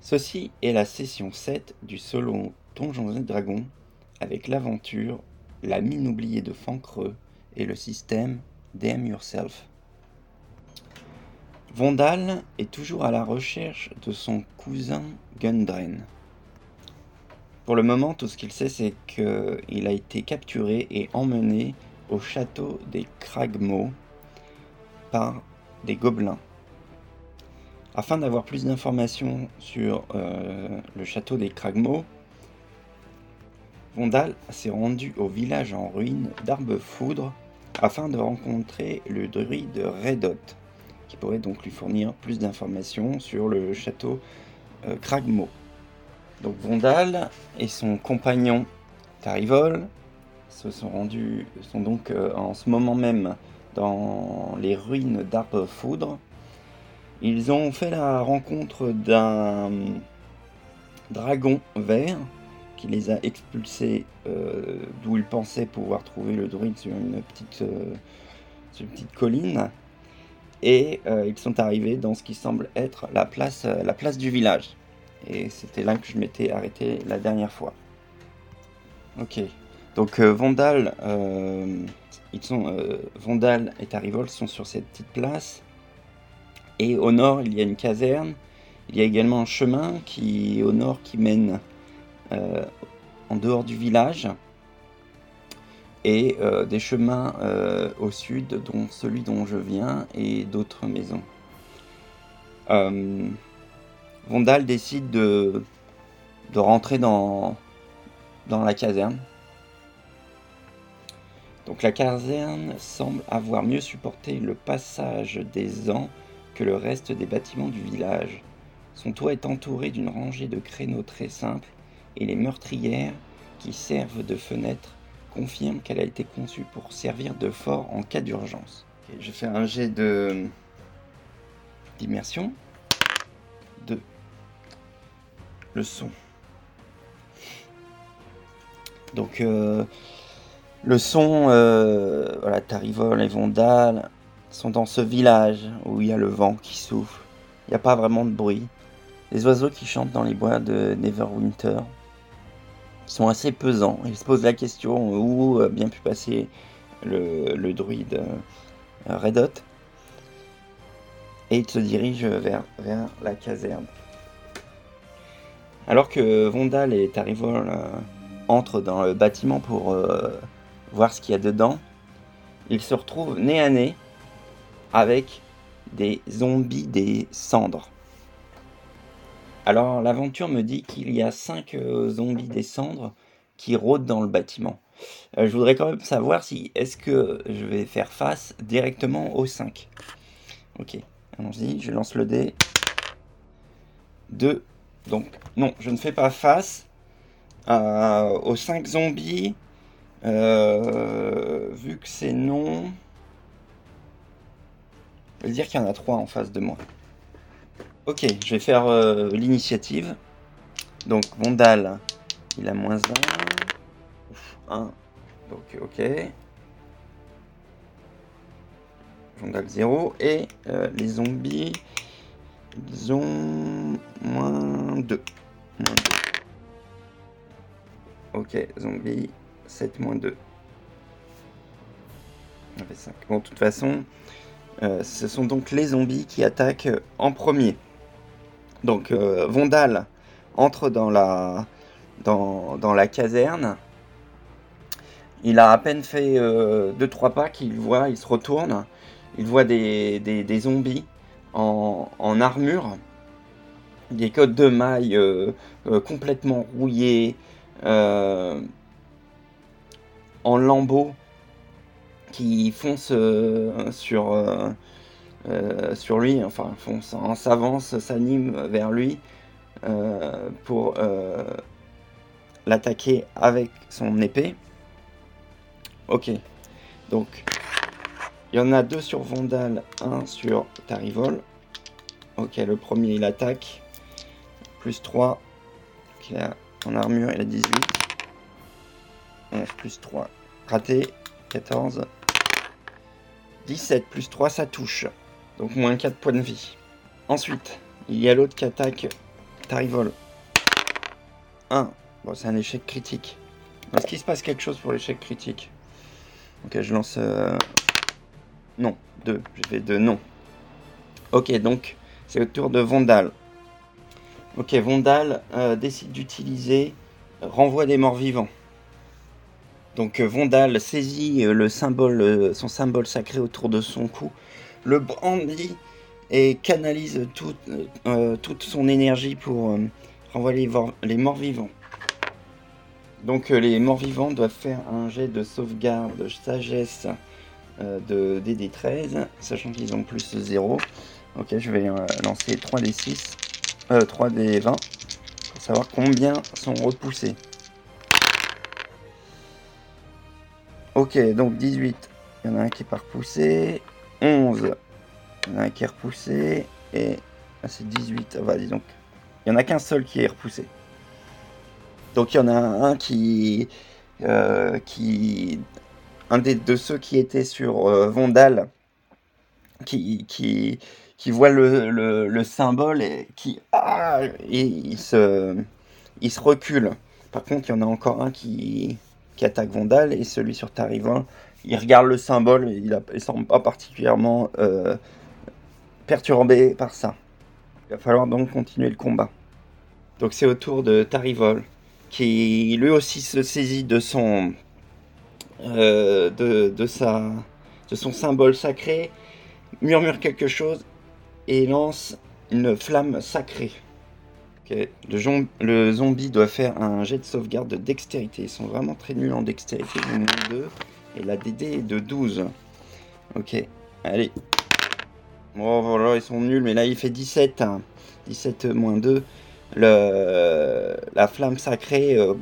Ceci est la session 7 du solo Donjons et Dragons avec l'aventure La mine oubliée de Fancreux et le système DM Yourself. Vondal est toujours à la recherche de son cousin Gundren. Pour le moment, tout ce qu'il sait, c'est qu'il a été capturé et emmené au château des Kragmo par des gobelins. Afin d'avoir plus d'informations sur euh, le château des Kragmo, Vondal s'est rendu au village en ruine d'Arbefoudre afin de rencontrer le druide Redot, qui pourrait donc lui fournir plus d'informations sur le château euh, Kragmo. Donc Vondal et son compagnon Tarivol se sont rendus, donc euh, en ce moment même dans les ruines d'Arbefoudre ils ont fait la rencontre d'un dragon vert qui les a expulsés euh, d'où ils pensaient pouvoir trouver le druide sur une petite, euh, colline. Et euh, ils sont arrivés dans ce qui semble être la place, la place du village. Et c'était là que je m'étais arrêté la dernière fois. Ok. Donc Vondal, ils sont, Vondal et Tarivol sont sur cette petite place. Et au nord, il y a une caserne. Il y a également un chemin qui, au nord qui mène euh, en dehors du village. Et euh, des chemins euh, au sud, dont celui dont je viens, et d'autres maisons. Vondal décide de, de rentrer dans, dans la caserne. Donc la caserne semble avoir mieux supporté le passage des ans le reste des bâtiments du village. Son toit est entouré d'une rangée de créneaux très simples et les meurtrières qui servent de fenêtres confirment qu'elle a été conçue pour servir de fort en cas d'urgence. je fais un jet de d'immersion de le son. Donc euh, le son, euh, voilà, Tarivol et Vondal, sont dans ce village où il y a le vent qui souffle. Il n'y a pas vraiment de bruit. Les oiseaux qui chantent dans les bois de Neverwinter sont assez pesants. Ils se posent la question où a bien pu passer le, druide euh, Redot. Et ils se dirigent vers, la caserne. Alors que Vondal et Tarivol euh, entrent dans le bâtiment pour euh, voir ce qu'il y a dedans, ils se retrouvent nez à nez avec des zombies des cendres. Alors l'aventure me dit qu'il y a 5 euh, zombies des cendres qui rôdent dans le bâtiment. Euh, je voudrais quand même savoir si est-ce que je vais faire face directement aux 5. Ok, allons-y, je lance le dé. 2. Donc non, je ne fais pas face euh, aux 5 zombies. vu que c'est non... Je vais dire qu'il y en a trois en face de moi. Ok, je vais faire euh, l'initiative. Donc, Vondal, il a moins 1. 1. Donc, ok. Vondal 0. Et euh, les zombies, ils ont moins 2. Moins 2. Ok, zombies, 7 moins 2. On fait 5. Bon, de toute façon, euh, ce sont donc les zombies qui attaquent euh, en premier. Donc euh, Vondal entre dans la, caserne. Il a à peine fait 2-3 pas qu'il voit, il se retourne, il voit des, zombies en, armure, des codes de mailles complètement rouillés, en lambeaux qui fonce euh, sur, euh, euh, sur lui, enfin fonce, en s'avance, s'anime vers lui pour l'attaquer avec son épée. Ok, donc il y en a deux sur Vandal, un sur Tarivol. Ok, le premier il attaque. Plus 3. Il a en armure, il a 18. 11 plus 3. Raté. 14. 17 plus 3, ça touche. Donc moins 4 points de vie. Ensuite, il y a l'autre qui attaque Tarivol. 1. Bon, c'est un échec critique. Est-ce qu'il se passe quelque chose pour l'échec critique? Ok, je lance... Euh, non, 2. Je fais 2, non. Ok, donc c'est au tour de Vondal. Ok, Vondal euh, décide d'utiliser renvoi des morts vivants. Donc euh, Vondal saisit le symbole, son symbole sacré autour de son cou, le brandit et canalise toute son énergie pour renvoyer les morts vivants. Donc euh, les morts vivants doivent faire un jet de sauvegarde de sagesse euh, de DD13, sachant qu'ils ont plus 0. Ok, je vais euh, lancer 3D6, 3D20, pour savoir combien sont repoussés. Ok, donc 18, il y en a un qui est pas repoussé, 11, il y en a un qui est repoussé, et ah, c'est 18, ah, bah dis donc, il y en a qu'un seul qui est repoussé. Donc il y en a un qui, euh, qui un des, de ceux qui étaient sur euh, Vondal, qui, qui, voit le, le, symbole et qui ah, il, se, il se recule. Par contre, il y en a encore un qui, qui attaque Vondal et celui sur Tarivin, il regarde le symbole il ne semble pas particulièrement euh, perturbé par ça. Il va falloir donc continuer le combat. Donc c'est au tour de Tarivol qui lui aussi se saisit de son, euh, de, sa, de son symbole sacré, murmure quelque chose et lance une flamme sacrée. Le, zombie doit faire un jet de sauvegarde de dextérité. Ils sont vraiment très nuls en dextérité, 2. Et la DD est de 12. Ok, allez. Bon, voilà, ils sont nuls, mais là il fait 17. 17 hein. moins 2 le, la flamme sacrée euh,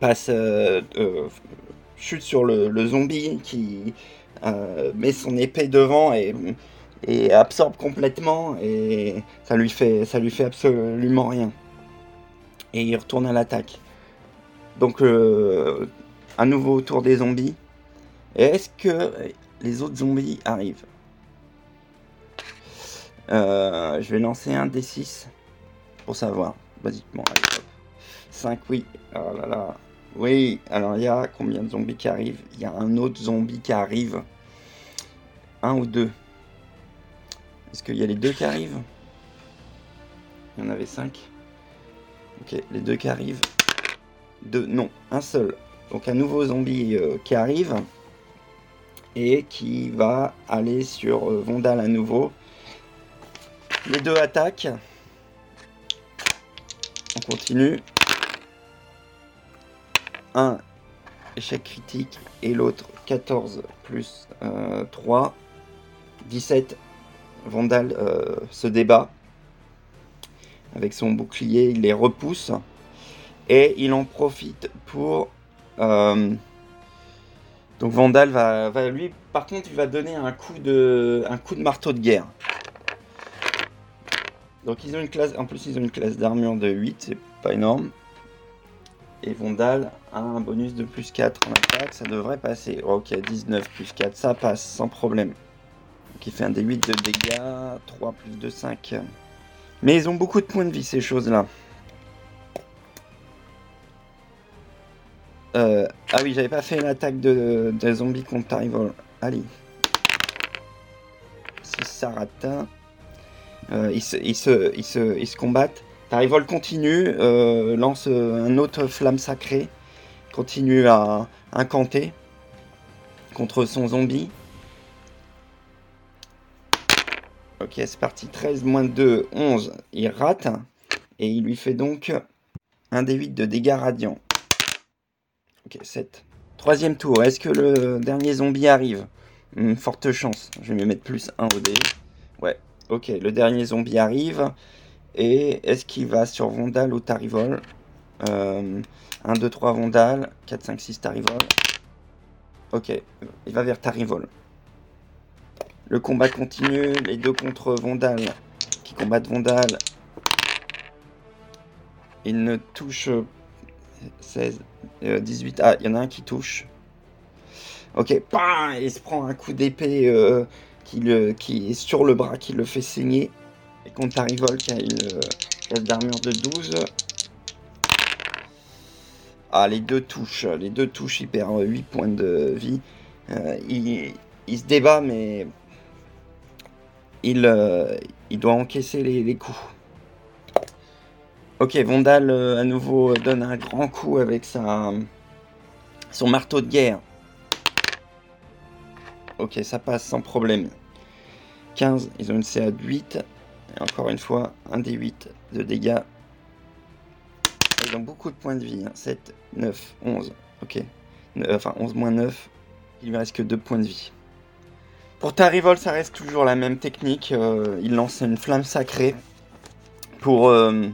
passe, euh, euh, chute sur le, zombie qui met son épée devant et, et, absorbe complètement et ça lui fait, ça lui fait absolument rien. Et il retourne à l'attaque. Donc à nouveau autour des zombies. est-ce que les autres zombies arrivent? Euh, je vais lancer un D6 pour savoir, basiquement. Allez, 5, oui. Oh là là. Oui, alors il y a combien de zombies qui arrivent? Il y a un autre zombie qui arrive. Un ou deux Est-ce qu'il y a les deux qui arrivent? Il y en avait 5. Ok, les deux qui arrivent. Deux, non, un seul. Donc un nouveau zombie euh, qui arrive et qui va aller sur euh, Vondal à nouveau les deux attaquent. On continue. Un échec critique et l'autre 14 plus 3. 17. Vandal euh, se débat. Avec son bouclier, il les repousse. Et il en profite pour... Euh, donc Vandal va, lui, par contre, il va donner un coup de, un coup de marteau de guerre. Donc ils ont une classe, en plus ils ont une classe d'armure de 8, c'est pas énorme. Et Vondal a un bonus de plus 4 en attaque, ça devrait passer. Ok, 19 plus 4, ça passe sans problème. Il fait un des 8 de dégâts, 3 plus 2, 5. Mais ils ont beaucoup de points de vie ces choses-là. Euh, ah oui, j'avais pas fait l'attaque de, de zombies contre Tarivol. Allez. Si ça rate. Euh, ils, se, ils, se, ils, se, ils, se, combattent. Tarivol continue, euh, lance un autre flamme sacrée, continue à incanter contre son zombie. Ok, c'est parti. 13 moins 2, 11. Il rate. Et il lui fait donc un des 8 de dégâts radiants. Ok, 7. Troisième tour. Est-ce que le dernier zombie arrive? Une forte chance. Je vais me mettre plus 1 au dé. Ouais, Ok, le dernier zombie arrive. Et est-ce qu'il va sur Vondal ou Tarivol? 1, 2, 3 Vondal, 4, 5, 6 Tarivol. Ok, il va vers Tarivol. Le combat continue, les deux contre Vondal qui combattent Vondal. Il ne touche 16, 18. Ah, il y en a un qui touche. Ok, il se prend un coup d'épée euh, qui, est sur le bras, qui le fait saigner. Et contre Tarivol qui a une classe d'armure de 12. Ah, les deux touches, les deux touches, il perd 8 points de vie. il, il, se débat, mais il, il doit encaisser les coups. Ok, Vondal euh, à nouveau donne un grand coup avec sa, son marteau de guerre. Ok, ça passe sans problème. 15, ils ont une CA de 8. Et encore une fois, un des 8 de dégâts. Ils ont beaucoup de points de vie. 7, 9, 11. Ok. enfin, 11 moins 9. Il ne reste que 2 points de vie. Pour Tarivol, ça reste toujours la même technique. Euh, il lance une flamme sacrée pour... Euh,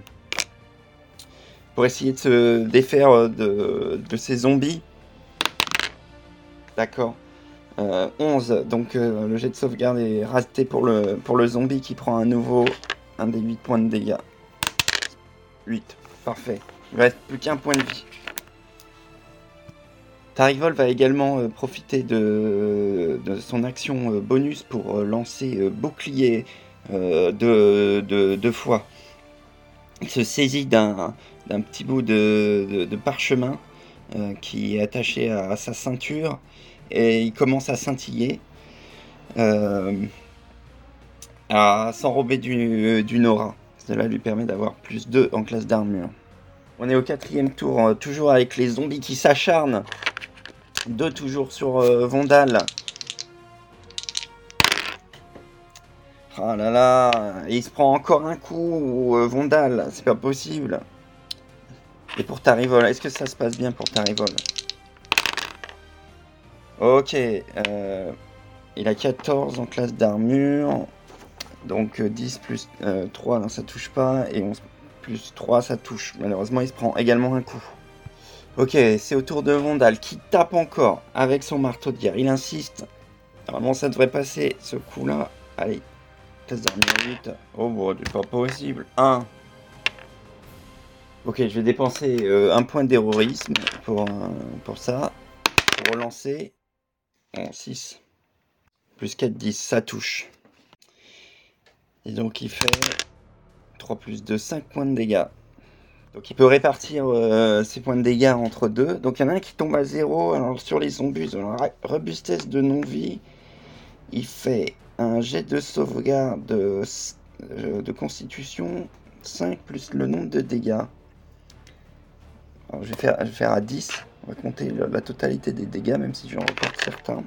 pour essayer de se défaire euh, de, ces zombies. D'accord. 11, euh, donc euh, le jet de sauvegarde est raté pour le, zombie qui prend un nouveau un des 8 points de dégâts. 8, parfait. Il reste plus qu'un point de vie. Tarivol va également profiter de, son action bonus pour lancer bouclier de, de, fois. Il se saisit d'un petit bout de, parchemin euh, qui est attaché à, sa ceinture et il commence à scintiller, euh, à s'enrober d'une aura. Cela lui permet d'avoir plus 2 en classe d'armure. On est au quatrième tour, euh, toujours avec les zombies qui s'acharnent. Deux toujours sur Vondal. Ah là là, il se prend encore un coup, Vondal, c'est pas possible. Et pour Tarivol, est-ce que ça se passe bien pour Tarivol Ok. Euh, il a 14 en classe d'armure. Donc 10 euh, plus 3, euh, non, ça touche pas. Et 11 plus 3, ça touche. Malheureusement, il se prend également un coup. Ok, c'est au tour de Vondal qui tape encore avec son marteau de guerre. Il insiste. Normalement, ça devrait passer ce coup-là. Allez, classe d'armure 8. Oh, bon, c'est pas possible. 1. Ok, je vais dépenser euh, un point d'héroïsme pour, pour ça. Relancer. Bon, 6. Plus 4, 10. Ça touche. Et donc il fait 3 plus 2, 5 points de dégâts. Donc il peut répartir euh, ses points de dégâts entre deux. Donc il y en a un qui tombe à 0. Alors sur les zombies, robustesse de non-vie, il fait un jet de sauvegarde de, euh, constitution 5 plus le nombre de dégâts je, vais faire, faire à 10. On va compter la totalité des dégâts, même si j'en reporte certains.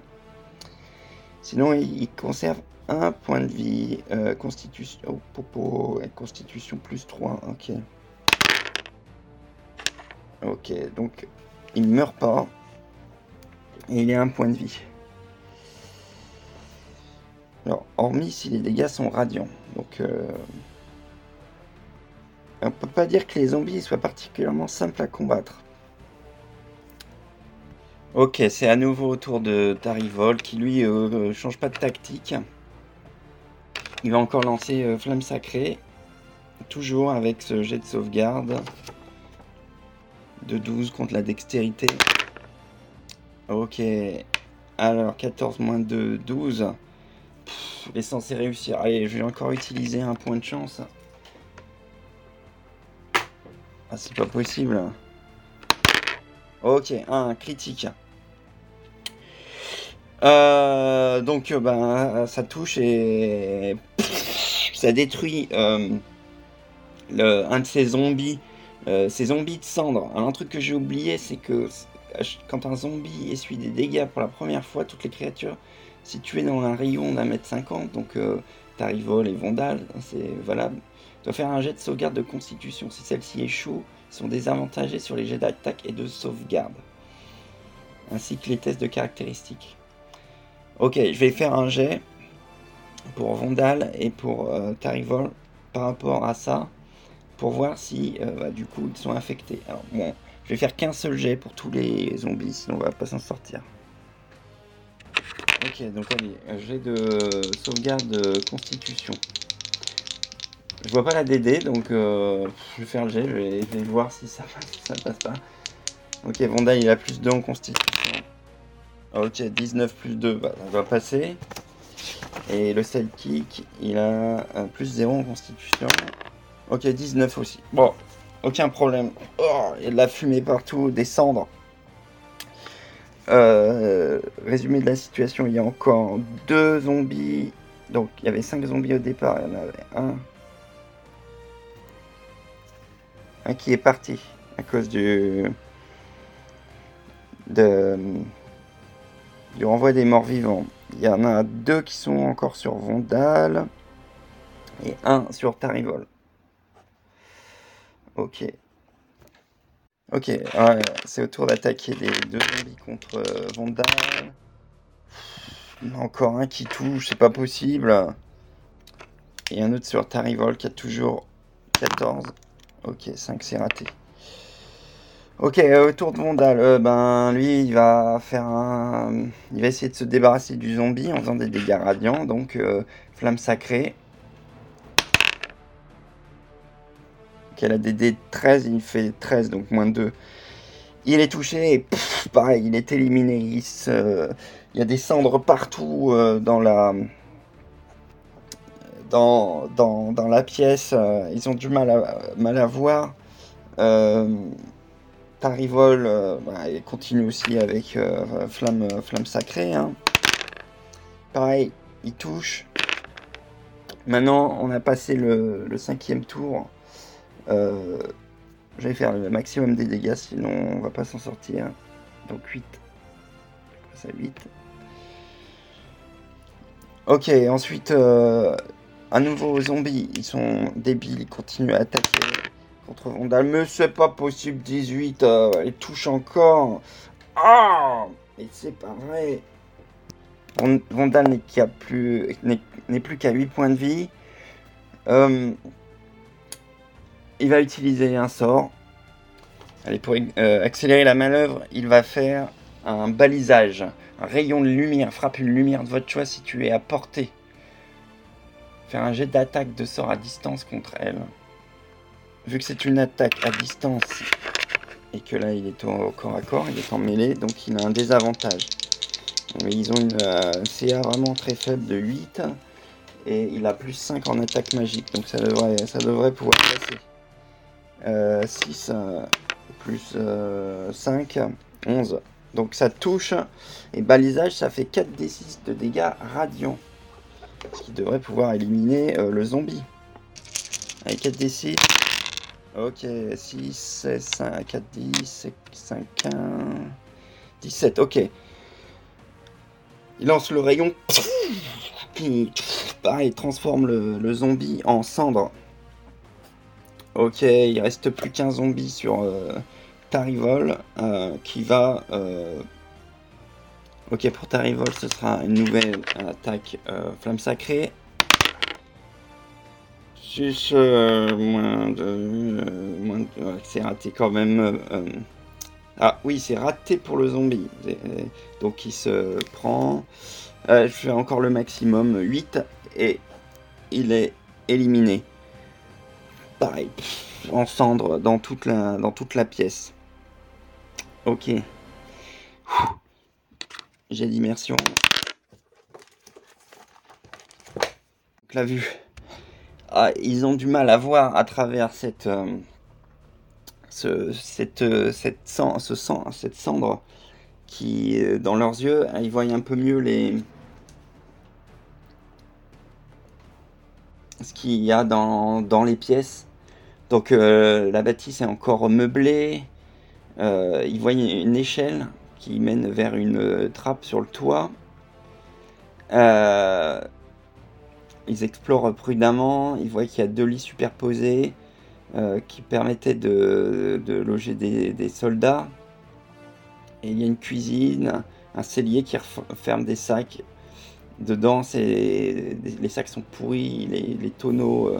Sinon, il, conserve un point de vie. Euh, constitution. Oh, constitution plus 3. Ok. Ok, donc il meurt pas. Et il a un point de vie. Alors, hormis si les dégâts sont radiants. Donc, euh, on peut pas dire que les zombies soient particulièrement simples à combattre. Ok, c'est à nouveau au tour de Tarivol qui lui euh, change pas de tactique. Il va encore lancer euh, Flamme Sacrée. Toujours avec ce jet de sauvegarde. De 12 contre la dextérité. Ok. Alors 14 moins 2, 12. il est censé réussir. Allez, je vais encore utiliser un point de chance. Ah, c'est pas possible. Ok, un critique. Euh, donc, ben, ça touche et ça détruit euh, un de ces zombies, euh, zombies de cendre. Alors, un truc que j'ai oublié, c'est que quand un zombie essuie des dégâts pour la première fois, toutes les créatures situées dans un rayon d'un mètre cinquante, donc Tarivol et Vondal, c'est valable doit faire un jet de sauvegarde de constitution. Si celle-ci échoue, ils sont désavantagés sur les jets d'attaque et de sauvegarde. Ainsi que les tests de caractéristiques. Ok, je vais faire un jet pour Vondal et pour euh, Tarivol par rapport à ça. Pour voir si euh, bah, du coup ils sont infectés. Alors bon, je vais faire qu'un seul jet pour tous les zombies, sinon on va pas s'en sortir. Ok, donc allez, jet de sauvegarde de constitution. Je vois pas la DD, donc euh, je vais faire le jet, je vais, voir si ça si ça passe pas. Ok, Vonda il a plus 2 en constitution. Ok, 19 plus 2, bah, ça va passer. Et le sidekick, il a plus 0 en constitution. Ok, 19 aussi. Bon, aucun problème. Oh, il y a de la fumée partout, des cendres. Euh, résumé de la situation, il y a encore deux zombies. Donc il y avait cinq zombies au départ, il y en avait un. Un qui est parti à cause du. De, du renvoi des morts vivants. Il y en a deux qui sont encore sur Vondal et un sur Tarivol. Ok. Ok, c'est au tour d'attaquer les deux zombies contre euh, Vondal. Encore un qui touche, c'est pas possible. Et un autre sur Tarivol qui a toujours 14. Ok, 5 c'est raté. Ok, euh, au tour de Vondal, euh, ben lui il va faire. Il va essayer de se débarrasser du zombie en faisant des dégâts radiants, donc flamme sacrée. Elle a des dés 13, il fait 13, donc moins 2. Il est touché et pareil, il est éliminé. Il, y a des cendres partout euh, dans la pièce. Euh, ils ont du mal à, voir. Euh, Tarivol bah, il continue aussi avec flamme, flamme sacrée. Hein. Pareil, il touche. Maintenant, on a passé le, cinquième tour. Euh, je vais faire le maximum des dégâts, sinon on va pas s'en sortir. Donc 8. Ça 8. Ok, ensuite, euh, à nouveau zombies. Ils sont débiles, ils continuent à attaquer contre Vondal. Mais c'est pas possible, 18. Euh, ils touchent encore. Ah Mais c'est pas vrai. Vondal n'est plus, plus qu'à 8 points de vie. Euh, il va utiliser un sort. Allez, pour euh, accélérer la manœuvre, il va faire un balisage. Un rayon de lumière frappe une lumière de votre choix située à portée. Faire un jet d'attaque de sort à distance contre elle. Vu que c'est une attaque à distance et que là il est au corps à corps, il est en mêlée, donc il a un désavantage. Ils ont une euh, CA vraiment très faible de 8 et il a plus 5 en attaque magique, donc ça devrait, pouvoir passer. 6 euh, plus 5, euh, 11. Donc ça touche. Et balisage, ça fait 4 d6 de dégâts radiants. Ce qui devrait pouvoir éliminer euh, le zombie. Avec 4 d6. Ok, 6, 16, 5, 4, 10, 5, 1, 17. Ok. Il lance le rayon. Pareil, transforme le, zombie en cendre. Ok, il reste plus qu'un zombie sur euh, Tarivol euh, qui va. Euh, ok, pour Tarivol, ce sera une nouvelle attaque flamme sacrée. 6 moins de. moins de c'est raté quand même. ah oui, c'est raté pour le zombie. Donc il se prend. je fais encore le maximum 8 et il est éliminé pareil, en cendre dans toute la, dans toute la pièce. Ok. J'ai d'immersion. Donc la vue. Ah, ils ont du mal à voir à travers cette, euh, ce, cette, cette, sang, ce cette cendre qui, euh, dans leurs yeux, ils voient un peu mieux les, ce qu'il y a dans, dans les pièces. Donc euh, la bâtisse est encore meublée. Euh, ils voient une échelle qui mène vers une euh, trappe sur le toit. Ils explorent prudemment. Ils voient qu'il y a deux lits superposés qui permettaient de, loger des, soldats. Et il y a une cuisine, un cellier qui ferme des sacs. Dedans, les sacs sont pourris, les, tonneaux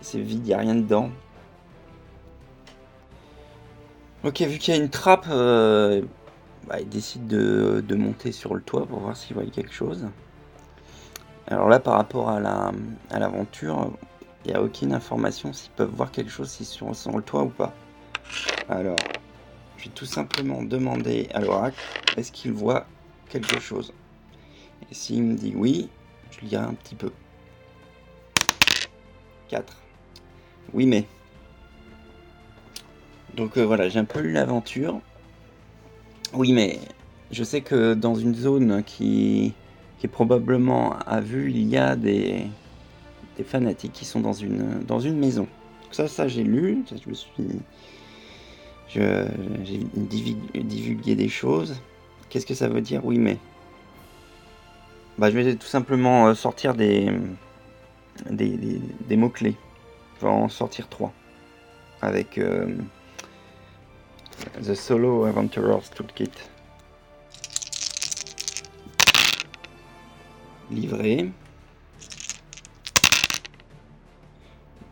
c'est vide, il a rien dedans. Ok, vu qu'il y a une trappe, euh, bah, il décide de, monter sur le toit pour voir s'il voit quelque chose. Alors là, par rapport à l'aventure, la, il n'y a aucune information s'ils peuvent voir quelque chose si sur, sur le toit ou pas. Alors, je vais tout simplement demander à l'oracle est-ce qu'il voit quelque chose? Et s'il me dit oui, je lirai un petit peu. 4. Oui, mais. Donc euh, voilà, j'ai un peu lu l'aventure. Oui, mais je sais que dans une zone qui, qui probablement à vue, il y a des, des fanatiques qui sont dans une, dans une maison. ça, ça j'ai lu, je me suis. J'ai divulgué des choses. Qu'est-ce que ça veut dire? Oui, mais. Bah, je vais tout simplement euh, sortir des, des, des, mots-clés. Je vais en sortir trois. Avec euh, The Solo Adventurer's Toolkit. Livré.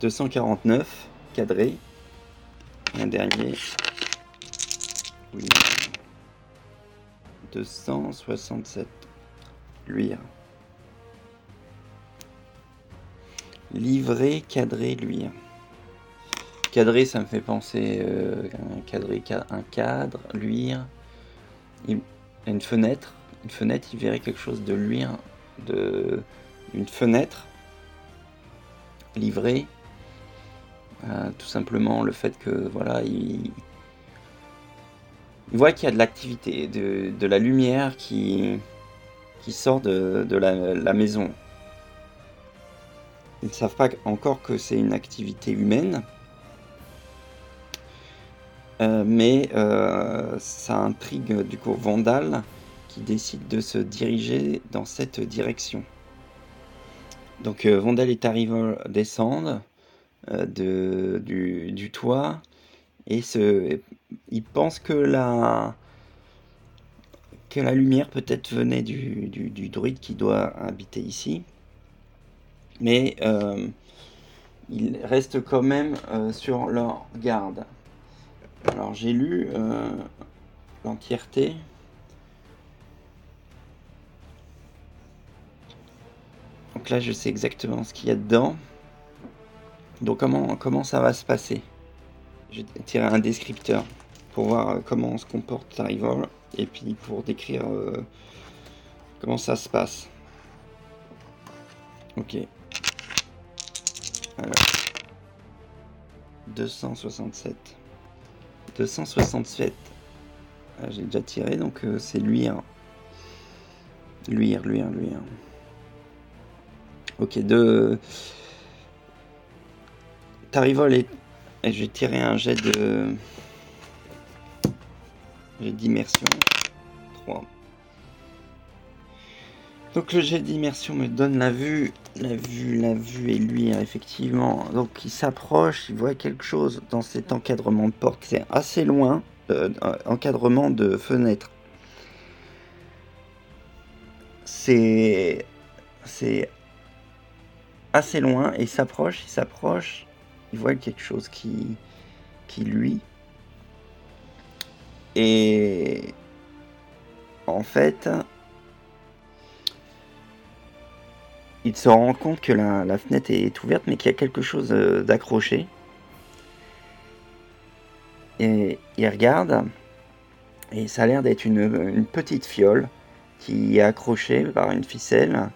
249, cadré. Un dernier. Oui. 267. Luire. Livré, cadré, luire. Cadré, ça me fait penser euh, un, cadré, un cadre, luire. une fenêtre. Une fenêtre, il verrait quelque chose de luire, de une fenêtre. Livré. Euh, tout simplement le fait que voilà, il, il voit qu'il y a de l'activité, de, de, la lumière qui, qui sort de, de la, la, maison. Ils ne savent pas encore que c'est une activité humaine, euh, mais euh, ça intrigue du coup Vandal décide de se diriger dans cette direction. Donc euh, Vandal et Tarival descendent de, du, du toit et ce, il pense que la, que la lumière peut-être venait du, druide qui doit habiter ici. Mais euh, il reste quand même euh, sur leur garde. Alors j'ai lu euh, l'entièreté. Donc là je sais exactement ce qu'il y a dedans. Donc comment, comment ça va se passer? Je vais tirer un descripteur pour voir comment se comporte Rival et puis pour décrire euh, comment ça se passe. Ok. Alors. 267. 267. Ah, J'ai déjà tiré, donc euh, c'est lui. Hein. Luire, luire, luire. Ok, de... Tarivol est et je vais tirer un jet de. Jet d'immersion. 3. Donc le jet d'immersion me donne la vue, la vue, la vue et lui effectivement. Donc il s'approche, il voit quelque chose dans cet encadrement de porte. C'est assez loin, euh, encadrement de fenêtre. C'est c'est assez loin et s'approche, il s'approche il voit quelque chose qui, lui. Et en fait, il se rend compte que la, fenêtre est ouverte, mais qu'il y a quelque chose euh, d'accroché. Et il regarde, et ça a l'air d'être une, petite fiole qui est accrochée par une ficelle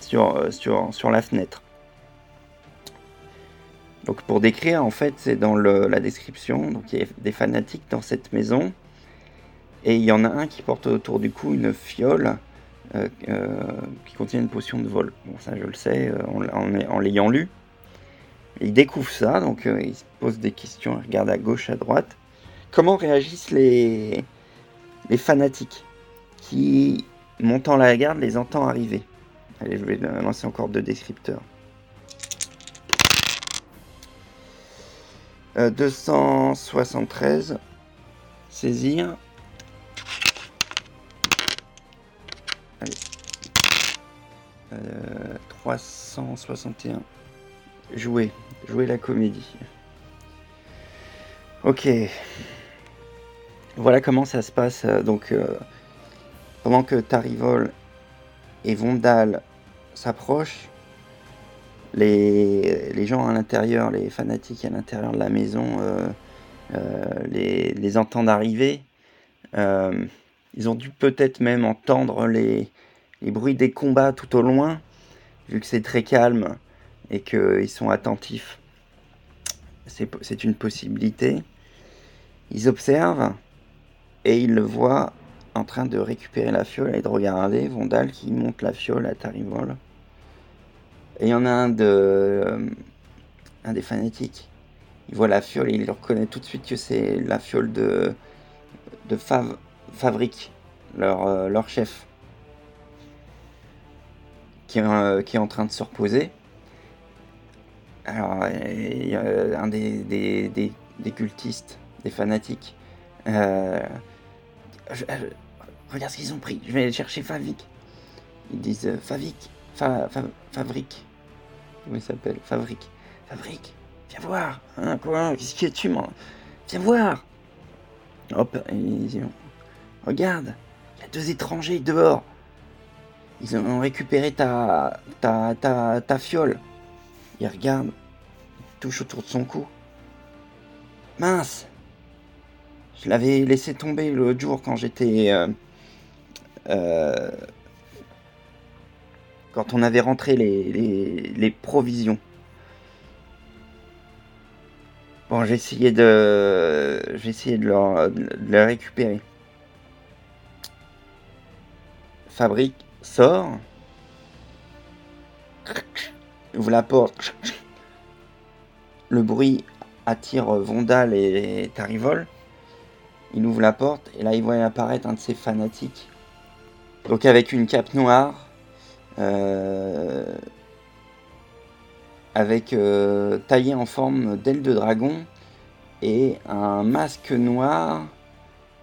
sur, sur, sur la fenêtre. Donc pour décrire, en fait, c'est dans la description. Donc il y a des fanatiques dans cette maison. Et il y en a un qui porte autour du cou une fiole euh, euh, qui contient une potion de vol. Bon, ça je le sais euh, en, l'ayant lu. Il découvre ça, donc il se pose des questions, il regarde à gauche, à droite. Comment réagissent les, les fanatiques qui, montant la garde, les entend arriver Allez, je vais lancer encore deux descripteurs. 273. Euh, Saisir. Allez. 361. Euh, Jouer. Jouer la comédie. Ok. Voilà comment ça se passe. Euh, donc, pendant que Tarivol et Vondal s'approchent, les, les gens à l'intérieur, les fanatiques à l'intérieur de la maison, euh, euh, les, les, entendent arriver. Euh, Ils ont dû peut-être même entendre les, les bruits des combats tout au loin, vu que c'est très calme et qu'ils sont attentifs. C'est une possibilité. Ils observent et ils le voient en train de récupérer la fiole et de regarder Vondal qui monte la fiole à Tarivol. Et il y en a un, de, euh, un des fanatiques. Il voit la fiole et il reconnaît tout de suite que c'est la fiole de, de Fav, Favric, leur, euh, leur chef, qui, euh, qui, est en train de se reposer. Alors, un des, des, des, cultistes, des fanatiques. Regarde ce qu'ils ont pris. Je vais aller chercher Favik. Ils disent euh, Favik. Fa, fa. Comment il s'appelle? Favric. Favric. Viens voir. Hein, quoi? Qu'est-ce que tu m'en. Viens voir. Hop. ils disent Regarde. Il y a deux étrangers dehors. Ils ont récupéré ta, ta, ta, ta fiole. Ils regardent. Ils touchent autour de son cou. Mince. Je l'avais laissé tomber l'autre jour quand j'étais. Euh, euh, quand on avait rentré les, provisions. Bon, j'ai essayé de, j'ai essayé de, le récupérer. Fabrique sort, ouvre la porte. Le bruit attire Vondal et Tarivol. Il ouvre la porte et là il voit apparaître un de ses fanatiques donc avec une cape noire, euh, avec euh, taillé en forme d'aile de dragon et un masque noir.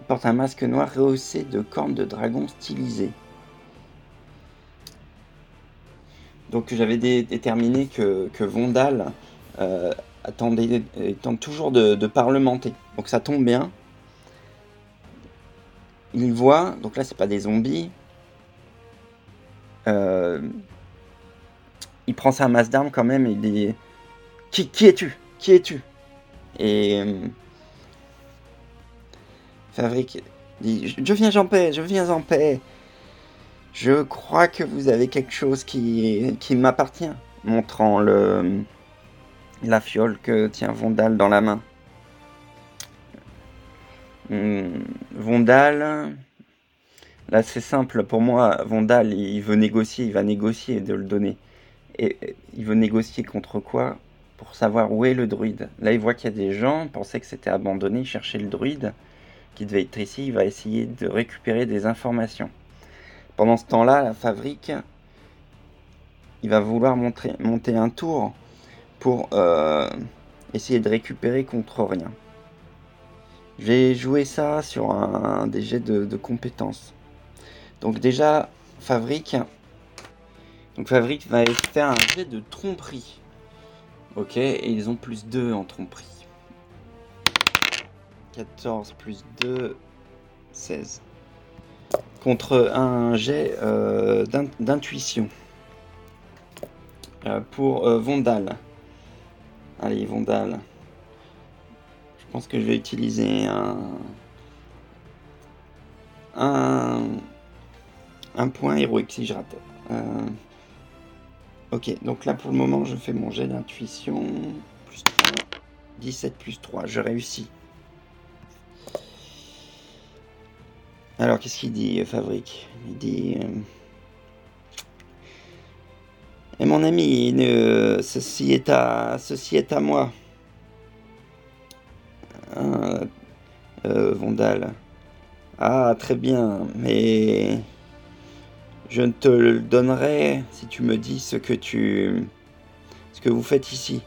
Il porte un masque noir rehaussé de cornes de dragon stylisées. Donc j'avais déterminé que, Vondal euh, attendait, toujours de, parlementer. Donc ça tombe bien. Il voit, donc là c'est pas des zombies, euh, il prend sa masse d'armes quand même et il dit Qui, es-tu? Qui es-tu? Et euh, Fabrique dit Je viens en paix, je viens en paix. Je crois que vous avez quelque chose qui, qui m'appartient, montrant le, la fiole que tient Vondal dans la main. Hmm, Vondal Là, c'est simple. Pour moi, Vandal, il veut négocier, il va négocier de le donner. Et il veut négocier contre quoi? Pour savoir où est le druide. Là, il voit qu'il y a des gens, pensaient que c'était abandonné, il cherchait le druide qui devait être ici. Il va essayer de récupérer des informations. Pendant ce temps-là, la fabrique, il va vouloir monter un tour pour euh, essayer de récupérer contre rien. J'ai joué ça sur un, des jets de compétences. Donc déjà, Fabrique. Donc Fabrique va faire un jet de tromperie. Ok, et ils ont plus 2 en tromperie. 14 plus 2, 16. Contre un jet euh, d'intuition. Euh, pour euh, Vondal. Allez, Vondal. Je pense que je vais utiliser un... Un un point héroïque si je rate. Euh, ok, donc là pour le moment je fais mon jet d'intuition. Plus 3. 17 plus 3, je réussis. Alors qu'est-ce qu'il dit, Fabrique? Il dit... Euh, Et mon ami, ceci, est à, ceci est à moi. Ah, très bien, mais je ne te le donnerai si tu me dis ce que tu. ce que vous faites ici.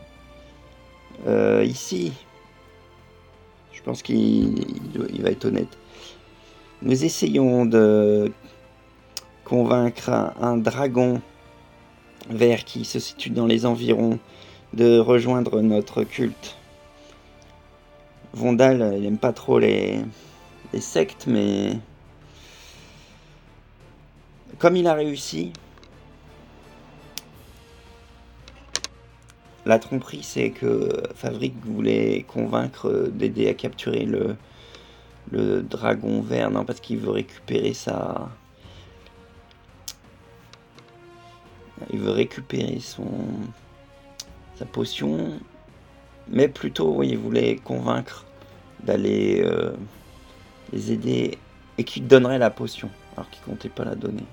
Euh, ici. Je pense qu'il va être honnête. Nous essayons de convaincre un, dragon vert qui se situe dans les environs de rejoindre notre culte. Vondal, il n'aime pas trop les, sectes, mais comme il a réussi, la tromperie, c'est que Fabrique voulait convaincre d'aider à capturer le, le dragon vert, non, parce qu'il veut récupérer sa... Il veut récupérer son... sa potion. Mais plutôt, oui, il voulait convaincre d'aller euh, les aider et qu'il donnerait la potion, alors qu'il comptait pas la donner.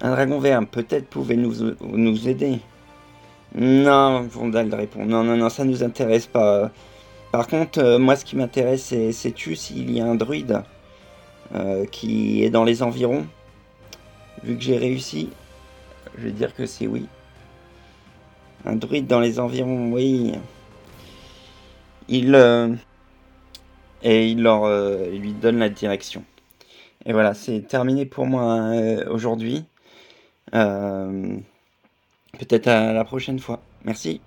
Un dragon vert, peut-être pouvait nous, nous aider. Non, Vondal répond. Non, non, non, ça nous intéresse pas. Par contre, euh, moi, ce qui m'intéresse, c'est sais-tu s'il y a un druide euh, qui est dans les environs? Vu que j'ai réussi, je vais dire que c'est oui. Un druide dans les environs, oui. Il euh, et il leur il lui donne la direction. Et voilà, c'est terminé pour moi aujourd'hui. Peut-être à la prochaine fois. Merci.